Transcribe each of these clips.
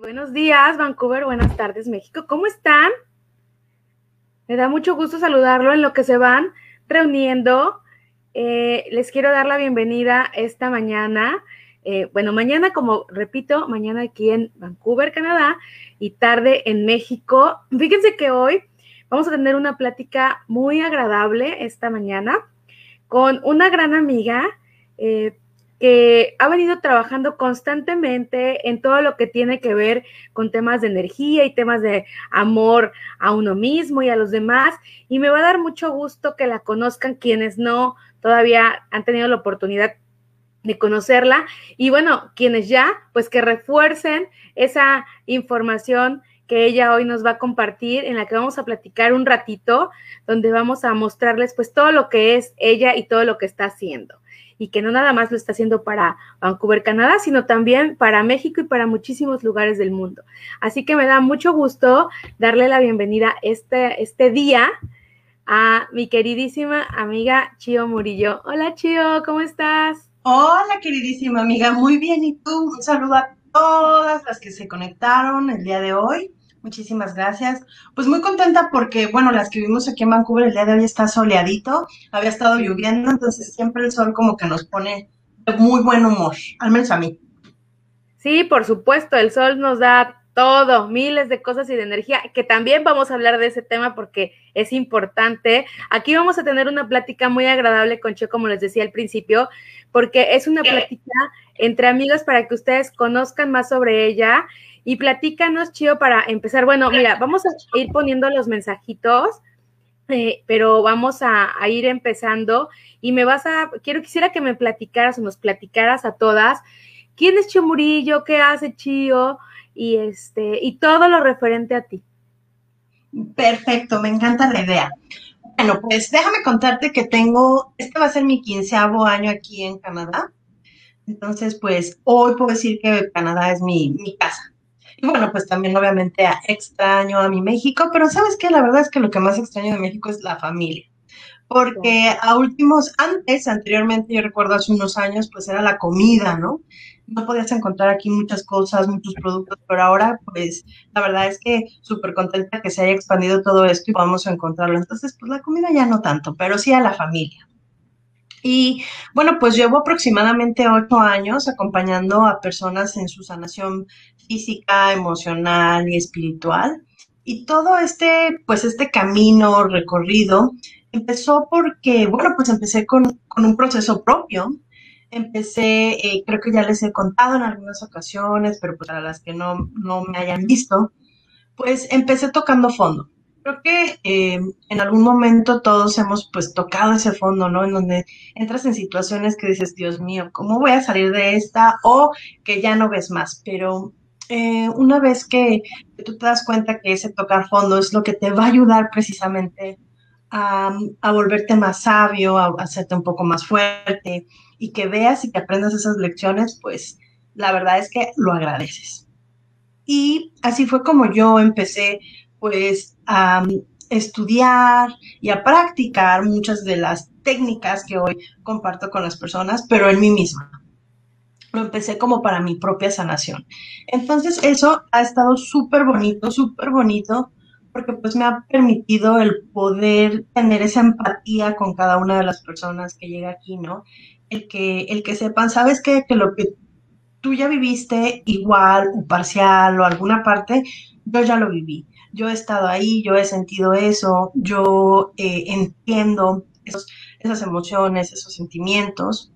Buenos días, Vancouver. Buenas tardes, México. ¿Cómo están? Me da mucho gusto saludarlo en lo que se van reuniendo. Eh, les quiero dar la bienvenida esta mañana. Eh, bueno, mañana, como repito, mañana aquí en Vancouver, Canadá, y tarde en México. Fíjense que hoy vamos a tener una plática muy agradable esta mañana con una gran amiga. Eh, que ha venido trabajando constantemente en todo lo que tiene que ver con temas de energía y temas de amor a uno mismo y a los demás. Y me va a dar mucho gusto que la conozcan quienes no todavía han tenido la oportunidad de conocerla. Y bueno, quienes ya, pues que refuercen esa información que ella hoy nos va a compartir, en la que vamos a platicar un ratito, donde vamos a mostrarles pues todo lo que es ella y todo lo que está haciendo y que no nada más lo está haciendo para Vancouver, Canadá, sino también para México y para muchísimos lugares del mundo. Así que me da mucho gusto darle la bienvenida este, este día a mi queridísima amiga Chio Murillo. Hola Chio, ¿cómo estás? Hola queridísima amiga, muy bien. ¿Y tú? Un saludo a todas las que se conectaron el día de hoy. Muchísimas gracias. Pues muy contenta porque, bueno, las que vivimos aquí en Vancouver el día de hoy está soleadito, había estado lloviendo, entonces siempre el sol como que nos pone de muy buen humor, al menos a mí. Sí, por supuesto, el sol nos da todo, miles de cosas y de energía, que también vamos a hablar de ese tema porque es importante. Aquí vamos a tener una plática muy agradable con Che, como les decía al principio, porque es una plática entre amigos para que ustedes conozcan más sobre ella. Y platícanos, Chío, para empezar. Bueno, mira, vamos a ir poniendo los mensajitos, eh, pero vamos a, ir empezando. Y me vas a, quiero, quisiera que me platicaras o nos platicaras a todas quién es Chío Murillo, qué hace Chío y este, y todo lo referente a ti. Perfecto, me encanta la idea. Bueno, pues déjame contarte que tengo, este va a ser mi quinceavo año aquí en Canadá. Entonces, pues hoy puedo decir que Canadá es mi, mi casa. Y bueno, pues también obviamente extraño a mi México, pero sabes qué, la verdad es que lo que más extraño de México es la familia. Porque a últimos, antes, anteriormente, yo recuerdo hace unos años, pues era la comida, ¿no? No podías encontrar aquí muchas cosas, muchos productos, pero ahora, pues, la verdad es que súper contenta que se haya expandido todo esto y podamos encontrarlo. Entonces, pues la comida ya no tanto, pero sí a la familia. Y bueno, pues llevo aproximadamente ocho años acompañando a personas en su sanación física, emocional y espiritual. Y todo este, pues este camino recorrido empezó porque, bueno, pues empecé con, un proceso propio. Empecé, eh, creo que ya les he contado en algunas ocasiones, pero pues para las que no, no me hayan visto, pues empecé tocando fondo. Creo que eh, en algún momento todos hemos pues tocado ese fondo, ¿no? En donde entras en situaciones que dices, Dios mío, ¿cómo voy a salir de esta? O que ya no ves más. Pero eh, una vez que, tú te das cuenta que ese tocar fondo es lo que te va a ayudar precisamente a, a volverte más sabio, a, a hacerte un poco más fuerte y que veas y que aprendas esas lecciones, pues la verdad es que lo agradeces. Y así fue como yo empecé pues a estudiar y a practicar muchas de las técnicas que hoy comparto con las personas, pero en mí misma. Lo empecé como para mi propia sanación. Entonces eso ha estado súper bonito, súper bonito, porque pues me ha permitido el poder tener esa empatía con cada una de las personas que llega aquí, ¿no? El que, el que sepan, ¿sabes qué? Que lo que tú ya viviste igual o parcial o alguna parte, yo ya lo viví yo he estado ahí, yo he sentido eso, yo eh, entiendo esas emociones, esos sentimientos.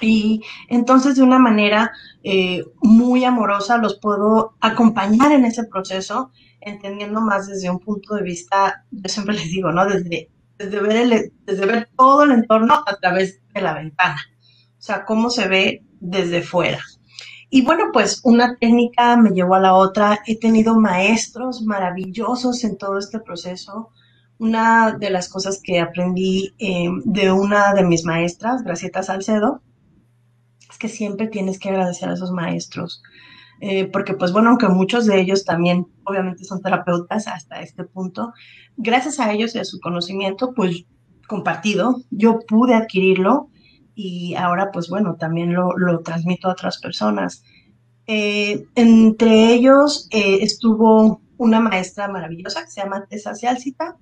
Y entonces de una manera eh, muy amorosa los puedo acompañar en ese proceso, entendiendo más desde un punto de vista, yo siempre les digo, ¿no? Desde, desde, ver, desde ver todo el entorno a través de la ventana. O sea, cómo se ve desde fuera. Y bueno, pues una técnica me llevó a la otra. He tenido maestros maravillosos en todo este proceso. Una de las cosas que aprendí eh, de una de mis maestras, Gracieta Salcedo, es que siempre tienes que agradecer a esos maestros. Eh, porque pues bueno, aunque muchos de ellos también obviamente son terapeutas hasta este punto, gracias a ellos y a su conocimiento pues compartido, yo pude adquirirlo y ahora pues bueno, también lo, transmito a otras personas. Eh, entre ellos eh, estuvo una maestra maravillosa que se llama Tessa Cialcita.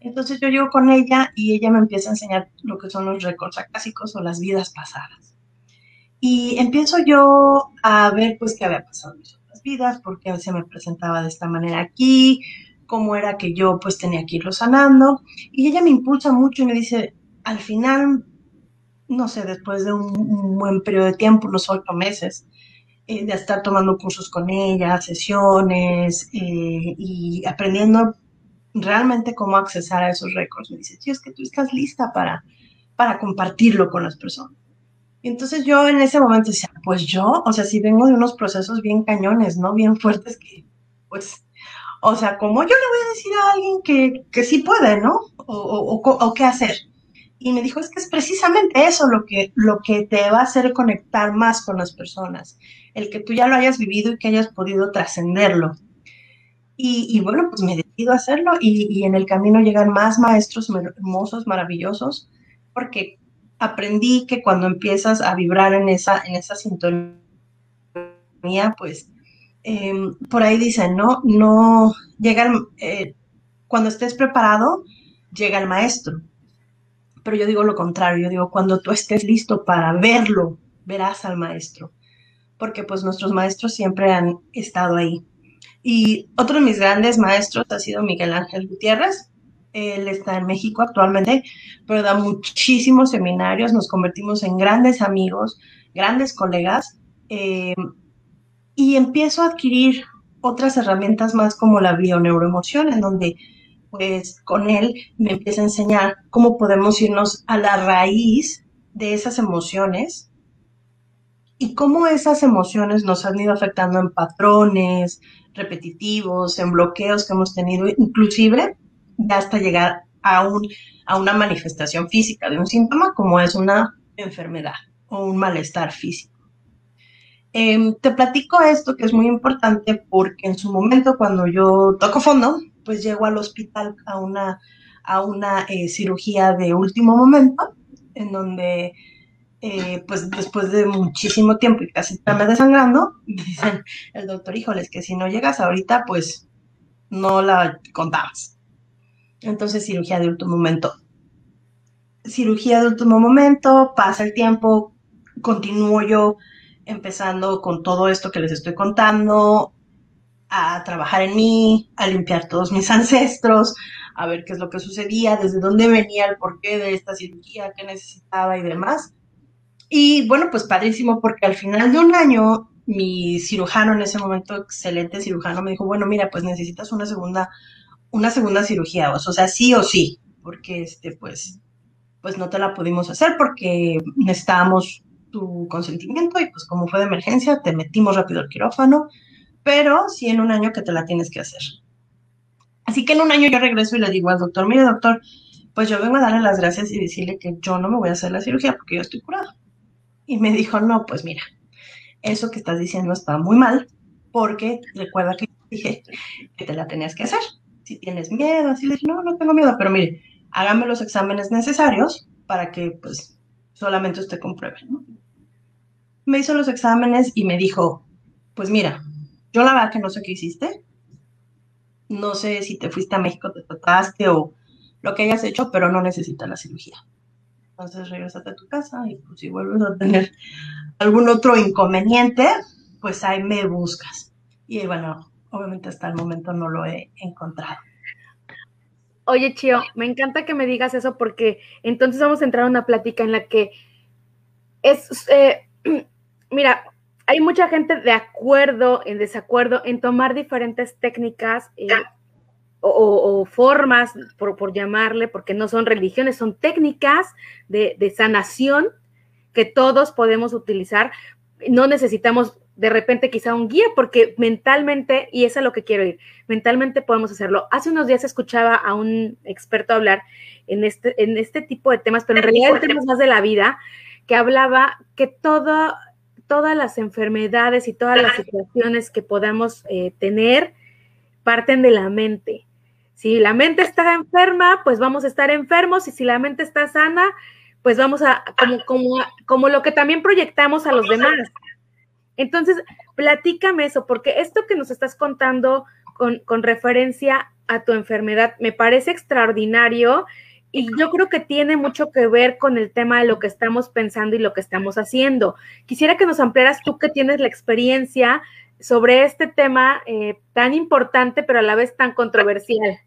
Entonces yo llego con ella y ella me empieza a enseñar lo que son los récords acásicos o las vidas pasadas. Y empiezo yo a ver pues qué había pasado en mis otras vidas, por qué se me presentaba de esta manera aquí, cómo era que yo pues tenía que irlo sanando. Y ella me impulsa mucho y me dice, al final, no sé, después de un, buen periodo de tiempo, unos ocho meses, eh, de estar tomando cursos con ella, sesiones eh, y aprendiendo realmente cómo accesar a esos récords. Me dice, tío, es que tú estás lista para, para compartirlo con las personas. Y entonces yo en ese momento decía, pues yo, o sea, si vengo de unos procesos bien cañones, ¿no? Bien fuertes que, pues, o sea, como yo le voy a decir a alguien que, que sí puede, ¿no? O, o, o, qué hacer. Y me dijo, es que es precisamente eso lo que, lo que te va a hacer conectar más con las personas el que tú ya lo hayas vivido y que hayas podido trascenderlo. Y, bueno, pues me decido a hacerlo y, en el camino llegan más maestros hermosos, maravillosos, porque aprendí que cuando empiezas a vibrar en esa, en esa sintonía, pues em, por ahí dicen, ¿no? No llega eh, cuando estés preparado, llega el maestro. Pero yo digo lo contrario, digo, cuando tú estés listo para verlo, verás al maestro porque pues nuestros maestros siempre han estado ahí. Y otro de mis grandes maestros ha sido Miguel Ángel Gutiérrez. Él está en México actualmente, pero da muchísimos seminarios, nos convertimos en grandes amigos, grandes colegas, eh, y empiezo a adquirir otras herramientas más como la bioneuroemoción, en donde pues con él me empieza a enseñar cómo podemos irnos a la raíz de esas emociones y cómo esas emociones nos han ido afectando en patrones repetitivos, en bloqueos que hemos tenido, inclusive hasta llegar a, un, a una manifestación física de un síntoma como es una enfermedad o un malestar físico. Em, te platico esto que es muy importante porque en su momento cuando yo toco fondo, pues llego al hospital a una, a una eh, cirugía de último momento en donde eh, pues después de muchísimo tiempo y casi me desangrando, dicen el doctor, híjoles, que si no llegas ahorita, pues no la contabas. Entonces, cirugía de último momento. Cirugía de último momento, pasa el tiempo, continúo yo empezando con todo esto que les estoy contando, a trabajar en mí, a limpiar todos mis ancestros, a ver qué es lo que sucedía, desde dónde venía el porqué de esta cirugía, qué necesitaba y demás. Y bueno, pues padrísimo, porque al final de un año, mi cirujano en ese momento, excelente cirujano, me dijo, bueno, mira, pues necesitas una segunda, una segunda cirugía, o sea, sí o sí, porque este, pues, pues no te la pudimos hacer porque necesitábamos tu consentimiento y pues como fue de emergencia, te metimos rápido al quirófano, pero sí en un año que te la tienes que hacer. Así que en un año yo regreso y le digo al doctor, mire doctor, pues yo vengo a darle las gracias y decirle que yo no me voy a hacer la cirugía porque yo estoy curado. Y me dijo, no, pues mira, eso que estás diciendo está muy mal, porque recuerda que dije que te la tenías que hacer. Si tienes miedo, así dije, no, no tengo miedo, pero mire, hágame los exámenes necesarios para que pues solamente usted compruebe. Me hizo los exámenes y me dijo, pues mira, yo la verdad que no sé qué hiciste, no sé si te fuiste a México, te trataste o lo que hayas hecho, pero no necesitas la cirugía. Entonces regresate a tu casa y pues, si vuelves a tener algún otro inconveniente, pues ahí me buscas. Y bueno, obviamente hasta el momento no lo he encontrado. Oye, Chio, me encanta que me digas eso porque entonces vamos a entrar a una plática en la que es, eh, mira, hay mucha gente de acuerdo, en desacuerdo, en tomar diferentes técnicas. Eh, o, formas, por, llamarle, porque no son religiones, son técnicas de, sanación que todos podemos utilizar. No necesitamos de repente quizá un guía, porque mentalmente, y es a lo que quiero ir, mentalmente podemos hacerlo. Hace unos días escuchaba a un experto hablar en este, en este tipo de temas, pero en realidad el tema más de la vida, que hablaba que todo, todas las enfermedades y todas las situaciones que podamos eh, tener parten de la mente. Si la mente está enferma, pues vamos a estar enfermos y si la mente está sana, pues vamos a, como, como, como lo que también proyectamos a los demás. Entonces, platícame eso, porque esto que nos estás contando con, referencia a tu enfermedad me parece extraordinario y yo creo que tiene mucho que ver con el tema de lo que estamos pensando y lo que estamos haciendo. Quisiera que nos ampliaras tú que tienes la experiencia sobre este tema eh, tan importante, pero a la vez tan controversial.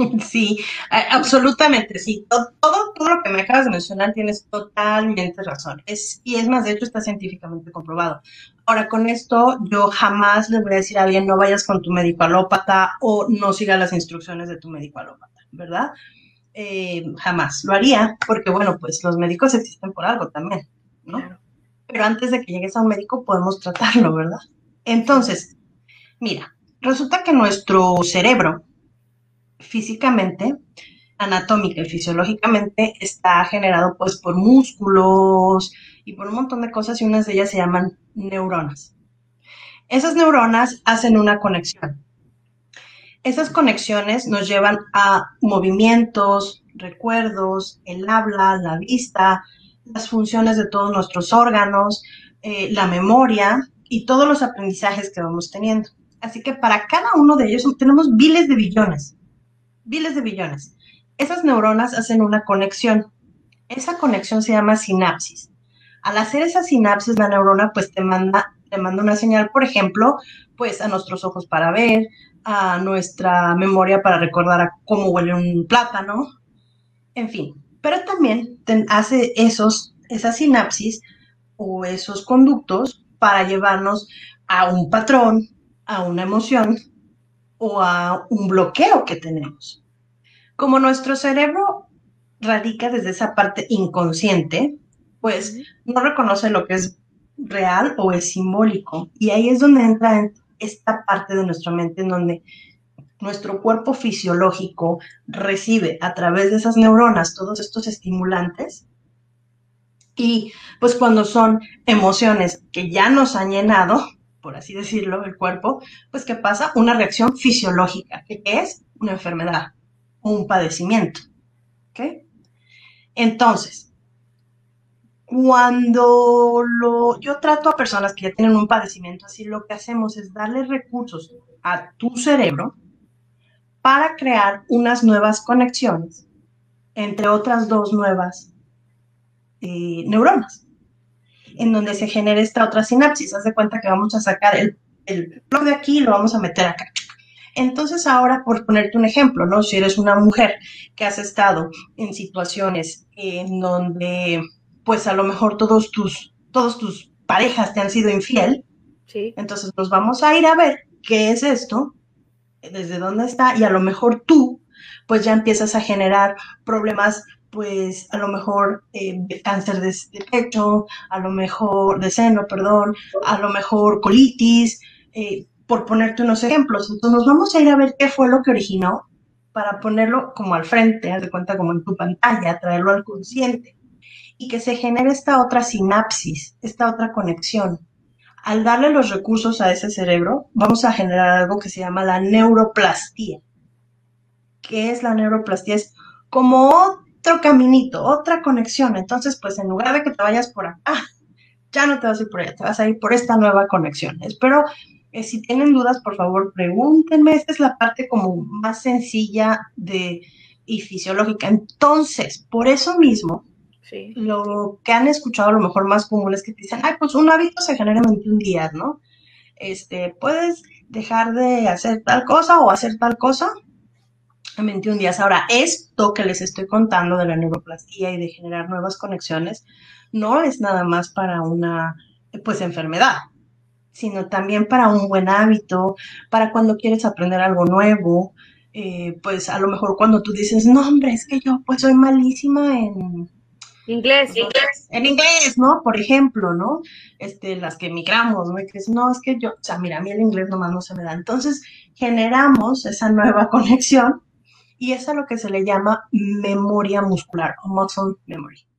Sí, absolutamente, sí. Todo, todo, lo que me acabas de mencionar tienes totalmente razón. Es, y es más, de hecho, está científicamente comprobado. Ahora, con esto, yo jamás le voy a decir a alguien no vayas con tu médico alópata o no siga las instrucciones de tu médico alópata, ¿verdad? Eh, jamás lo haría, porque bueno, pues los médicos existen por algo también, ¿no? Pero antes de que llegues a un médico podemos tratarlo, ¿verdad? Entonces, mira, resulta que nuestro cerebro físicamente, anatómica y fisiológicamente está generado pues por músculos y por un montón de cosas y unas de ellas se llaman neuronas. Esas neuronas hacen una conexión. Esas conexiones nos llevan a movimientos, recuerdos, el habla, la vista, las funciones de todos nuestros órganos, eh, la memoria y todos los aprendizajes que vamos teniendo. Así que para cada uno de ellos tenemos miles de billones, miles de billones. Esas neuronas hacen una conexión. Esa conexión se llama sinapsis. Al hacer esa sinapsis, la neurona pues te manda, te manda una señal, por ejemplo, pues a nuestros ojos para ver, a nuestra memoria para recordar a cómo huele un plátano, en fin. Pero también hace esos, esa sinapsis o esos conductos para llevarnos a un patrón, a una emoción o a un bloqueo que tenemos. Como nuestro cerebro radica desde esa parte inconsciente, pues no reconoce lo que es real o es simbólico. Y ahí es donde entra esta parte de nuestra mente en donde nuestro cuerpo fisiológico recibe a través de esas neuronas todos estos estimulantes. Y pues cuando son emociones que ya nos han llenado, por así decirlo, el cuerpo, pues que pasa una reacción fisiológica, que es una enfermedad un padecimiento. Entonces, cuando lo, yo trato a personas que ya tienen un padecimiento así, lo que hacemos es darle recursos a tu cerebro para crear unas nuevas conexiones entre otras dos nuevas eh, neuronas, en donde se genera esta otra sinapsis. Haz de cuenta que vamos a sacar el, el blog de aquí y lo vamos a meter acá. Entonces ahora, por ponerte un ejemplo, ¿no? Si eres una mujer que has estado en situaciones en donde, pues a lo mejor todos tus, todos tus parejas te han sido infiel, sí. entonces nos vamos a ir a ver qué es esto, desde dónde está, y a lo mejor tú, pues ya empiezas a generar problemas pues a lo mejor eh, cáncer de, pecho, a lo mejor de seno, perdón, a lo mejor colitis, eh, por ponerte unos ejemplos. Entonces nos vamos a ir a ver qué fue lo que originó para ponerlo como al frente, haz de cuenta como en tu pantalla, traerlo al consciente y que se genere esta otra sinapsis, esta otra conexión. Al darle los recursos a ese cerebro, vamos a generar algo que se llama la neuroplastía. ¿Qué es la neuroplastía? Es como otro caminito, otra conexión. Entonces, pues en lugar de que te vayas por acá, ya no te vas a ir por allá, te vas a ir por esta nueva conexión. Espero, eh, si tienen dudas, por favor, pregúntenme. Esta es la parte como más sencilla de, y fisiológica. Entonces, por eso mismo, lo que han escuchado a lo mejor más común es que te dicen, ay, pues un hábito se genera en 21 días, ¿no? Este, puedes dejar de hacer tal cosa o hacer tal cosa 21 días. Ahora, esto que les estoy contando de la neuroplastía y de generar nuevas conexiones, no es nada más para una, pues, enfermedad, sino también para un buen hábito, para cuando quieres aprender algo nuevo, eh, pues a lo mejor cuando tú dices, no, hombre, es que yo pues soy malísima en inglés, en inglés, ¿no? Por ejemplo, ¿no? Este, las que emigramos, ¿no? que es, no, es que yo, o sea, mira, a mí el inglés nomás no se me da. Entonces, generamos esa nueva conexión y es a lo que se le llama memoria muscular o muscle memory.